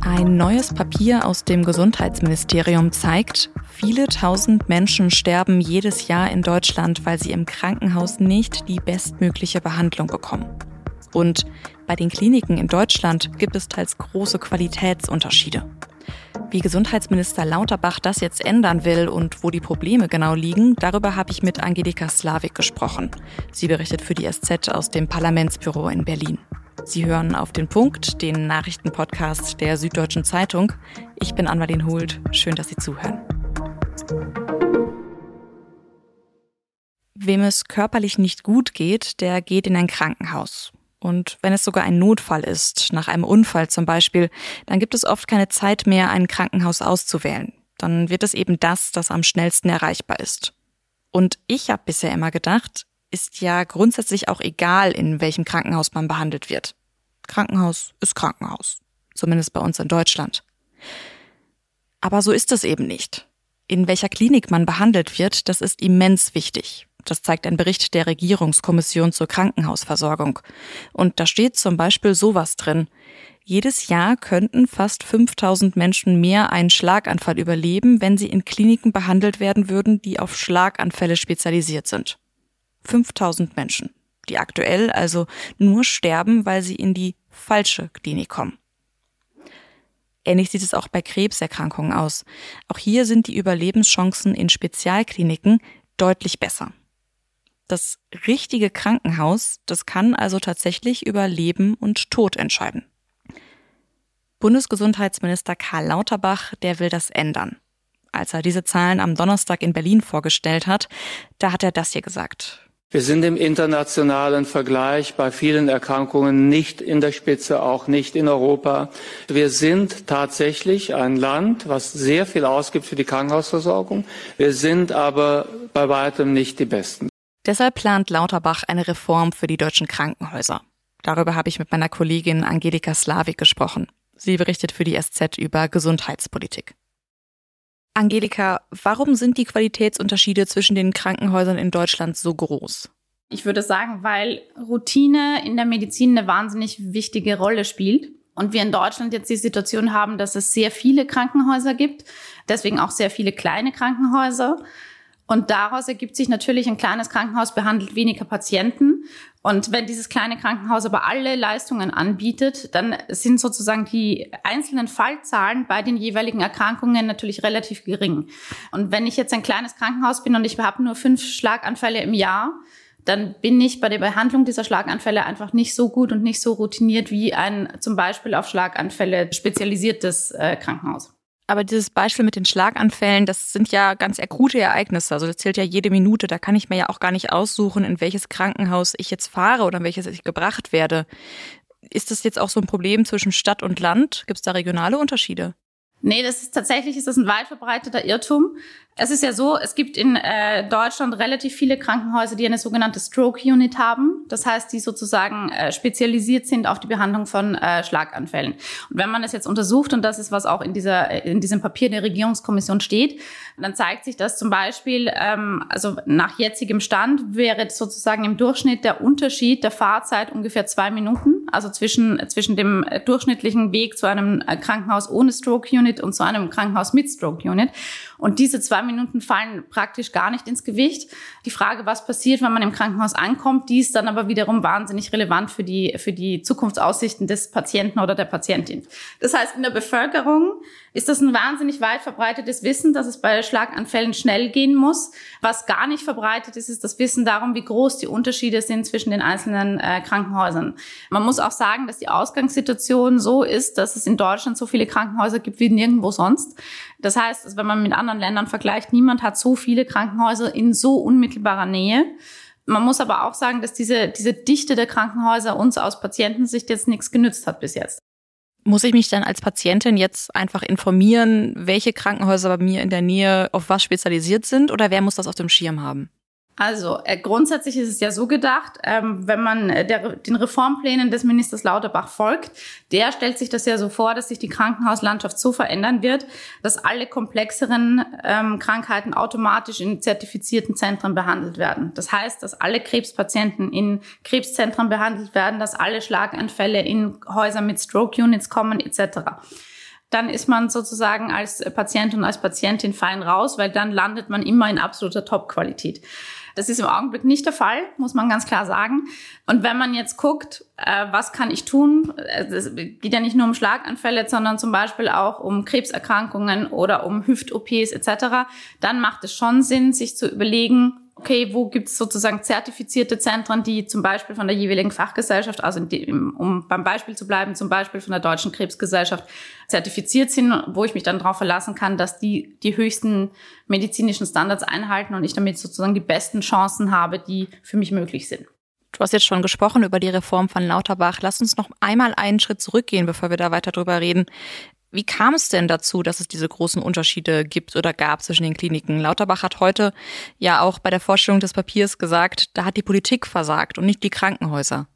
Ein neues Papier aus dem Gesundheitsministerium zeigt, viele tausend Menschen sterben jedes Jahr in Deutschland, weil sie im Krankenhaus nicht die bestmögliche Behandlung bekommen. Und bei den Kliniken in Deutschland gibt es teils große Qualitätsunterschiede. Wie Gesundheitsminister Lauterbach das jetzt ändern will und wo die Probleme genau liegen, darüber habe ich mit Angelika Slavik gesprochen. Sie berichtet für die SZ aus dem Parlamentsbüro in Berlin. Sie hören auf den Punkt, den Nachrichtenpodcast der Süddeutschen Zeitung. Ich bin Anmalin Hult. Schön, dass Sie zuhören. Wem es körperlich nicht gut geht, der geht in ein Krankenhaus. Und wenn es sogar ein Notfall ist, nach einem Unfall zum Beispiel, dann gibt es oft keine Zeit mehr, ein Krankenhaus auszuwählen. Dann wird es eben das, das am schnellsten erreichbar ist. Und ich habe bisher immer gedacht, ist ja grundsätzlich auch egal, in welchem Krankenhaus man behandelt wird. Krankenhaus ist Krankenhaus. Zumindest bei uns in Deutschland. Aber so ist es eben nicht. In welcher Klinik man behandelt wird, das ist immens wichtig. Das zeigt ein Bericht der Regierungskommission zur Krankenhausversorgung. Und da steht zum Beispiel sowas drin. Jedes Jahr könnten fast 5000 Menschen mehr einen Schlaganfall überleben, wenn sie in Kliniken behandelt werden würden, die auf Schlaganfälle spezialisiert sind. 5000 Menschen, die aktuell also nur sterben, weil sie in die falsche Klinik kommen. Ähnlich sieht es auch bei Krebserkrankungen aus. Auch hier sind die Überlebenschancen in Spezialkliniken deutlich besser. Das richtige Krankenhaus, das kann also tatsächlich über Leben und Tod entscheiden. Bundesgesundheitsminister Karl Lauterbach, der will das ändern. Als er diese Zahlen am Donnerstag in Berlin vorgestellt hat, da hat er das hier gesagt. Wir sind im internationalen Vergleich bei vielen Erkrankungen nicht in der Spitze, auch nicht in Europa. Wir sind tatsächlich ein Land, was sehr viel ausgibt für die Krankenhausversorgung. Wir sind aber bei weitem nicht die Besten. Deshalb plant Lauterbach eine Reform für die deutschen Krankenhäuser. Darüber habe ich mit meiner Kollegin Angelika Slavik gesprochen. Sie berichtet für die SZ über Gesundheitspolitik. Angelika, warum sind die Qualitätsunterschiede zwischen den Krankenhäusern in Deutschland so groß? Ich würde sagen, weil Routine in der Medizin eine wahnsinnig wichtige Rolle spielt. Und wir in Deutschland jetzt die Situation haben, dass es sehr viele Krankenhäuser gibt, deswegen auch sehr viele kleine Krankenhäuser. Und daraus ergibt sich natürlich, ein kleines Krankenhaus behandelt weniger Patienten. Und wenn dieses kleine Krankenhaus aber alle Leistungen anbietet, dann sind sozusagen die einzelnen Fallzahlen bei den jeweiligen Erkrankungen natürlich relativ gering. Und wenn ich jetzt ein kleines Krankenhaus bin und ich habe nur fünf Schlaganfälle im Jahr, dann bin ich bei der Behandlung dieser Schlaganfälle einfach nicht so gut und nicht so routiniert wie ein zum Beispiel auf Schlaganfälle spezialisiertes äh, Krankenhaus. Aber dieses Beispiel mit den Schlaganfällen, das sind ja ganz akute Ereignisse. Also das zählt ja jede Minute. Da kann ich mir ja auch gar nicht aussuchen, in welches Krankenhaus ich jetzt fahre oder in welches ich gebracht werde. Ist das jetzt auch so ein Problem zwischen Stadt und Land? Gibt es da regionale Unterschiede? Nee, das ist tatsächlich ist das ein weit verbreiteter Irrtum. Es ist ja so, es gibt in äh, Deutschland relativ viele Krankenhäuser, die eine sogenannte Stroke Unit haben. Das heißt, die sozusagen äh, spezialisiert sind auf die Behandlung von äh, Schlaganfällen. Und wenn man das jetzt untersucht, und das ist, was auch in, dieser, in diesem Papier der Regierungskommission steht, dann zeigt sich, dass zum Beispiel, ähm, also nach jetzigem Stand wäre sozusagen im Durchschnitt der Unterschied der Fahrzeit ungefähr zwei Minuten, also zwischen, zwischen dem äh, durchschnittlichen Weg zu einem äh, Krankenhaus ohne Stroke Unit und zu einem Krankenhaus mit Stroke Unit. Und diese zwei Minuten fallen praktisch gar nicht ins Gewicht. Die Frage, was passiert, wenn man im Krankenhaus ankommt, die ist dann aber wiederum wahnsinnig relevant für die, für die Zukunftsaussichten des Patienten oder der Patientin. Das heißt, in der Bevölkerung ist das ein wahnsinnig weit verbreitetes Wissen, dass es bei Schlaganfällen schnell gehen muss. Was gar nicht verbreitet ist, ist das Wissen darum, wie groß die Unterschiede sind zwischen den einzelnen äh, Krankenhäusern. Man muss auch sagen, dass die Ausgangssituation so ist, dass es in Deutschland so viele Krankenhäuser gibt wie nirgendwo sonst. Das heißt, wenn man mit anderen Ländern vergleicht, niemand hat so viele Krankenhäuser in so unmittelbarer Nähe. Man muss aber auch sagen, dass diese, diese Dichte der Krankenhäuser uns aus Patientensicht jetzt nichts genützt hat bis jetzt. Muss ich mich dann als Patientin jetzt einfach informieren, welche Krankenhäuser bei mir in der Nähe auf was spezialisiert sind oder wer muss das auf dem Schirm haben? Also äh, grundsätzlich ist es ja so gedacht, ähm, wenn man äh, der, den Reformplänen des Ministers Lauterbach folgt, der stellt sich das ja so vor, dass sich die Krankenhauslandschaft so verändern wird, dass alle komplexeren ähm, Krankheiten automatisch in zertifizierten Zentren behandelt werden. Das heißt, dass alle Krebspatienten in Krebszentren behandelt werden, dass alle Schlaganfälle in Häuser mit Stroke-Units kommen etc dann ist man sozusagen als Patient und als Patientin fein raus, weil dann landet man immer in absoluter Top-Qualität. Das ist im Augenblick nicht der Fall, muss man ganz klar sagen. Und wenn man jetzt guckt, äh, was kann ich tun, es äh, geht ja nicht nur um Schlaganfälle, sondern zum Beispiel auch um Krebserkrankungen oder um Hüft-OPs etc., dann macht es schon Sinn, sich zu überlegen, okay, wo gibt es sozusagen zertifizierte Zentren, die zum Beispiel von der jeweiligen Fachgesellschaft, also dem, um beim Beispiel zu bleiben, zum Beispiel von der Deutschen Krebsgesellschaft zertifiziert sind, wo ich mich dann darauf verlassen kann, dass die die höchsten medizinischen Standards einhalten und ich damit sozusagen die besten Chancen habe, die für mich möglich sind. Du hast jetzt schon gesprochen über die Reform von Lauterbach. Lass uns noch einmal einen Schritt zurückgehen, bevor wir da weiter drüber reden. Wie kam es denn dazu, dass es diese großen Unterschiede gibt oder gab zwischen den Kliniken? Lauterbach hat heute ja auch bei der Vorstellung des Papiers gesagt, da hat die Politik versagt und nicht die Krankenhäuser.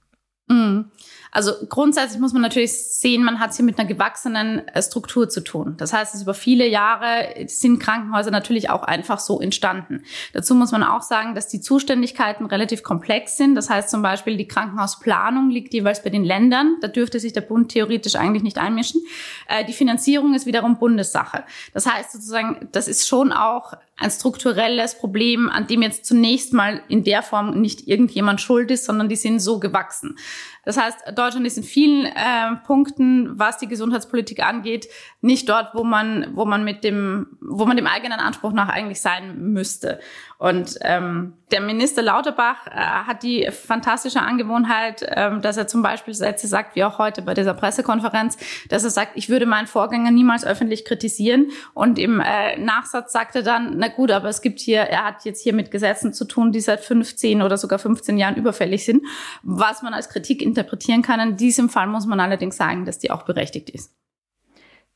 Mhm. Also grundsätzlich muss man natürlich sehen, man hat es hier mit einer gewachsenen äh, Struktur zu tun. Das heißt, es über viele Jahre sind Krankenhäuser natürlich auch einfach so entstanden. Dazu muss man auch sagen, dass die Zuständigkeiten relativ komplex sind. Das heißt zum Beispiel, die Krankenhausplanung liegt jeweils bei den Ländern. Da dürfte sich der Bund theoretisch eigentlich nicht einmischen. Äh, die Finanzierung ist wiederum Bundessache. Das heißt sozusagen, das ist schon auch ein strukturelles Problem, an dem jetzt zunächst mal in der Form nicht irgendjemand schuld ist, sondern die sind so gewachsen. Das heißt, Deutschland ist in vielen äh, Punkten, was die Gesundheitspolitik angeht, nicht dort, wo man, wo man mit dem, wo man dem eigenen Anspruch nach eigentlich sein müsste. Und ähm, der Minister Lauterbach äh, hat die fantastische Angewohnheit, ähm, dass er zum Beispiel Sätze sagt, wie auch heute bei dieser Pressekonferenz, dass er sagt, ich würde meinen Vorgänger niemals öffentlich kritisieren. Und im äh, Nachsatz sagt er dann, na gut, aber es gibt hier, er hat jetzt hier mit Gesetzen zu tun, die seit 15 oder sogar 15 Jahren überfällig sind, was man als Kritik interpretieren kann. In diesem Fall muss man allerdings sagen, dass die auch berechtigt ist.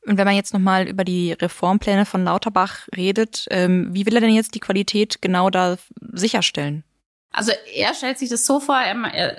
Und wenn man jetzt nochmal über die Reformpläne von Lauterbach redet, ähm, wie will er denn jetzt die Qualität genau da sicherstellen? Also er stellt sich das so vor,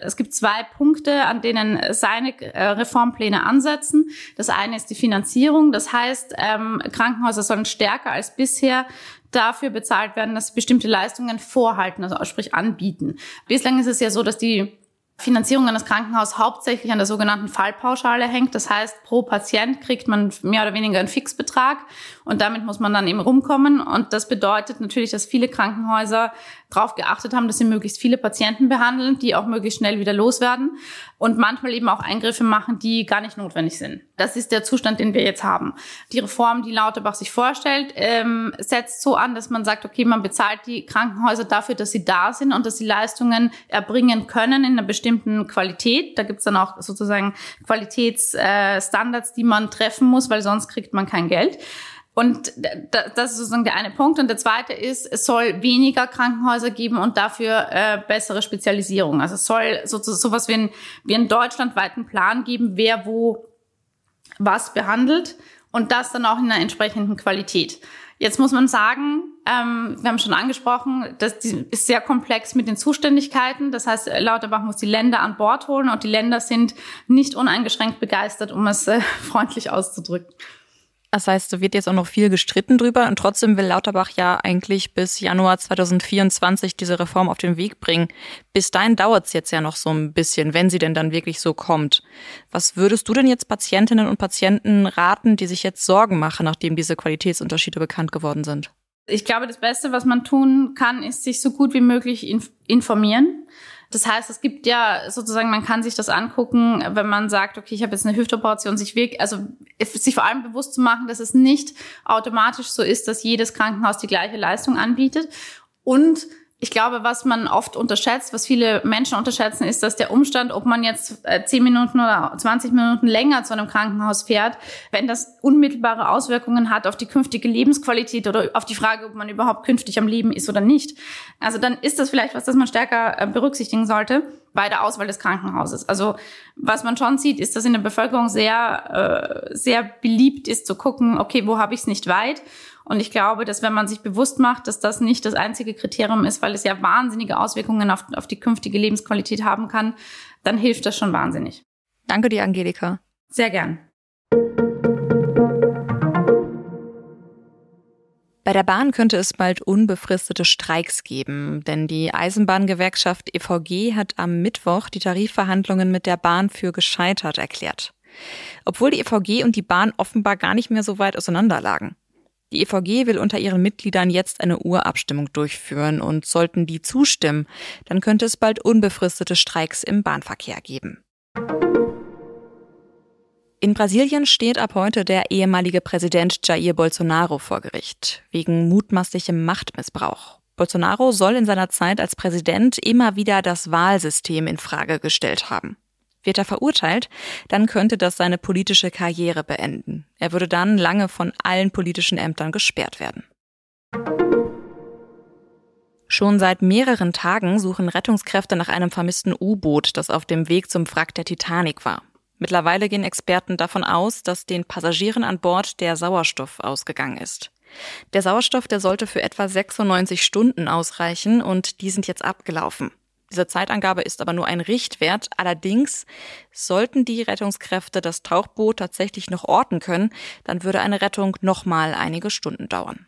es gibt zwei Punkte, an denen seine äh, Reformpläne ansetzen. Das eine ist die Finanzierung. Das heißt, ähm, Krankenhäuser sollen stärker als bisher dafür bezahlt werden, dass sie bestimmte Leistungen vorhalten, also sprich anbieten. Bislang ist es ja so, dass die Finanzierung eines Krankenhauses hauptsächlich an der sogenannten Fallpauschale hängt. Das heißt, pro Patient kriegt man mehr oder weniger einen Fixbetrag und damit muss man dann eben rumkommen. Und das bedeutet natürlich, dass viele Krankenhäuser darauf geachtet haben, dass sie möglichst viele Patienten behandeln, die auch möglichst schnell wieder loswerden und manchmal eben auch Eingriffe machen, die gar nicht notwendig sind. Das ist der Zustand, den wir jetzt haben. Die Reform, die Lauterbach sich vorstellt, ähm, setzt so an, dass man sagt, okay, man bezahlt die Krankenhäuser dafür, dass sie da sind und dass sie Leistungen erbringen können in einer bestimmten Qualität. Da gibt's dann auch sozusagen Qualitätsstandards, äh, die man treffen muss, weil sonst kriegt man kein Geld. Und das ist sozusagen der eine Punkt. Und der zweite ist, es soll weniger Krankenhäuser geben und dafür äh, bessere Spezialisierung. Also es soll sozusagen sowas wie, ein, wie einen deutschlandweiten Plan geben, wer wo was behandelt und das dann auch in einer entsprechenden Qualität. Jetzt muss man sagen, ähm, wir haben schon angesprochen, das ist sehr komplex mit den Zuständigkeiten. Das heißt, Lauterbach muss die Länder an Bord holen und die Länder sind nicht uneingeschränkt begeistert, um es äh, freundlich auszudrücken. Das heißt, da wird jetzt auch noch viel gestritten drüber und trotzdem will Lauterbach ja eigentlich bis Januar 2024 diese Reform auf den Weg bringen. Bis dahin dauert es jetzt ja noch so ein bisschen, wenn sie denn dann wirklich so kommt. Was würdest du denn jetzt Patientinnen und Patienten raten, die sich jetzt Sorgen machen, nachdem diese Qualitätsunterschiede bekannt geworden sind? Ich glaube, das Beste, was man tun kann, ist sich so gut wie möglich informieren. Das heißt, es gibt ja sozusagen, man kann sich das angucken, wenn man sagt, okay, ich habe jetzt eine Hüftoperation, sich wirklich, also sich vor allem bewusst zu machen, dass es nicht automatisch so ist, dass jedes Krankenhaus die gleiche Leistung anbietet. Und ich glaube, was man oft unterschätzt, was viele Menschen unterschätzen, ist, dass der Umstand, ob man jetzt äh, zehn Minuten oder 20 Minuten länger zu einem Krankenhaus fährt, wenn das unmittelbare Auswirkungen hat auf die künftige Lebensqualität oder auf die Frage, ob man überhaupt künftig am Leben ist oder nicht. Also dann ist das vielleicht was, das man stärker äh, berücksichtigen sollte bei der Auswahl des Krankenhauses. Also was man schon sieht, ist, dass in der Bevölkerung sehr, äh, sehr beliebt ist zu gucken, okay, wo habe ich es nicht weit? Und ich glaube, dass wenn man sich bewusst macht, dass das nicht das einzige Kriterium ist, weil es ja wahnsinnige Auswirkungen auf, auf die künftige Lebensqualität haben kann, dann hilft das schon wahnsinnig. Danke dir, Angelika. Sehr gern. Bei der Bahn könnte es bald unbefristete Streiks geben, denn die Eisenbahngewerkschaft EVG hat am Mittwoch die Tarifverhandlungen mit der Bahn für gescheitert erklärt. Obwohl die EVG und die Bahn offenbar gar nicht mehr so weit auseinanderlagen. Die EVG will unter ihren Mitgliedern jetzt eine Urabstimmung durchführen und sollten die zustimmen, dann könnte es bald unbefristete Streiks im Bahnverkehr geben. In Brasilien steht ab heute der ehemalige Präsident Jair Bolsonaro vor Gericht wegen mutmaßlichem Machtmissbrauch. Bolsonaro soll in seiner Zeit als Präsident immer wieder das Wahlsystem in Frage gestellt haben. Wird er verurteilt, dann könnte das seine politische Karriere beenden. Er würde dann lange von allen politischen Ämtern gesperrt werden. Schon seit mehreren Tagen suchen Rettungskräfte nach einem vermissten U-Boot, das auf dem Weg zum Wrack der Titanic war. Mittlerweile gehen Experten davon aus, dass den Passagieren an Bord der Sauerstoff ausgegangen ist. Der Sauerstoff, der sollte für etwa 96 Stunden ausreichen und die sind jetzt abgelaufen. Diese Zeitangabe ist aber nur ein Richtwert. Allerdings sollten die Rettungskräfte das Tauchboot tatsächlich noch orten können, dann würde eine Rettung nochmal einige Stunden dauern.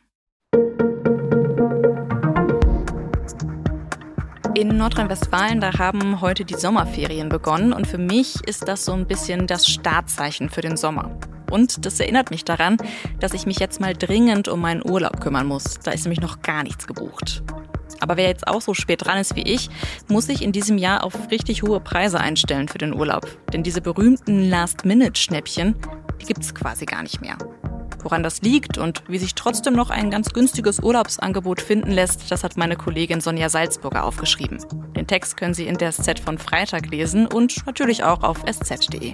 In Nordrhein-Westfalen, da haben heute die Sommerferien begonnen und für mich ist das so ein bisschen das Startzeichen für den Sommer. Und das erinnert mich daran, dass ich mich jetzt mal dringend um meinen Urlaub kümmern muss. Da ist nämlich noch gar nichts gebucht. Aber wer jetzt auch so spät dran ist wie ich, muss sich in diesem Jahr auf richtig hohe Preise einstellen für den Urlaub. Denn diese berühmten Last-Minute-Schnäppchen, die gibt's quasi gar nicht mehr. Woran das liegt und wie sich trotzdem noch ein ganz günstiges Urlaubsangebot finden lässt, das hat meine Kollegin Sonja Salzburger aufgeschrieben. Den Text können Sie in der SZ von Freitag lesen und natürlich auch auf sz.de.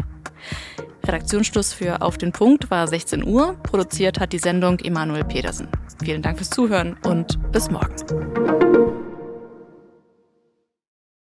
Redaktionsschluss für Auf den Punkt war 16 Uhr. Produziert hat die Sendung Emanuel Pedersen. Vielen Dank fürs Zuhören und bis morgen.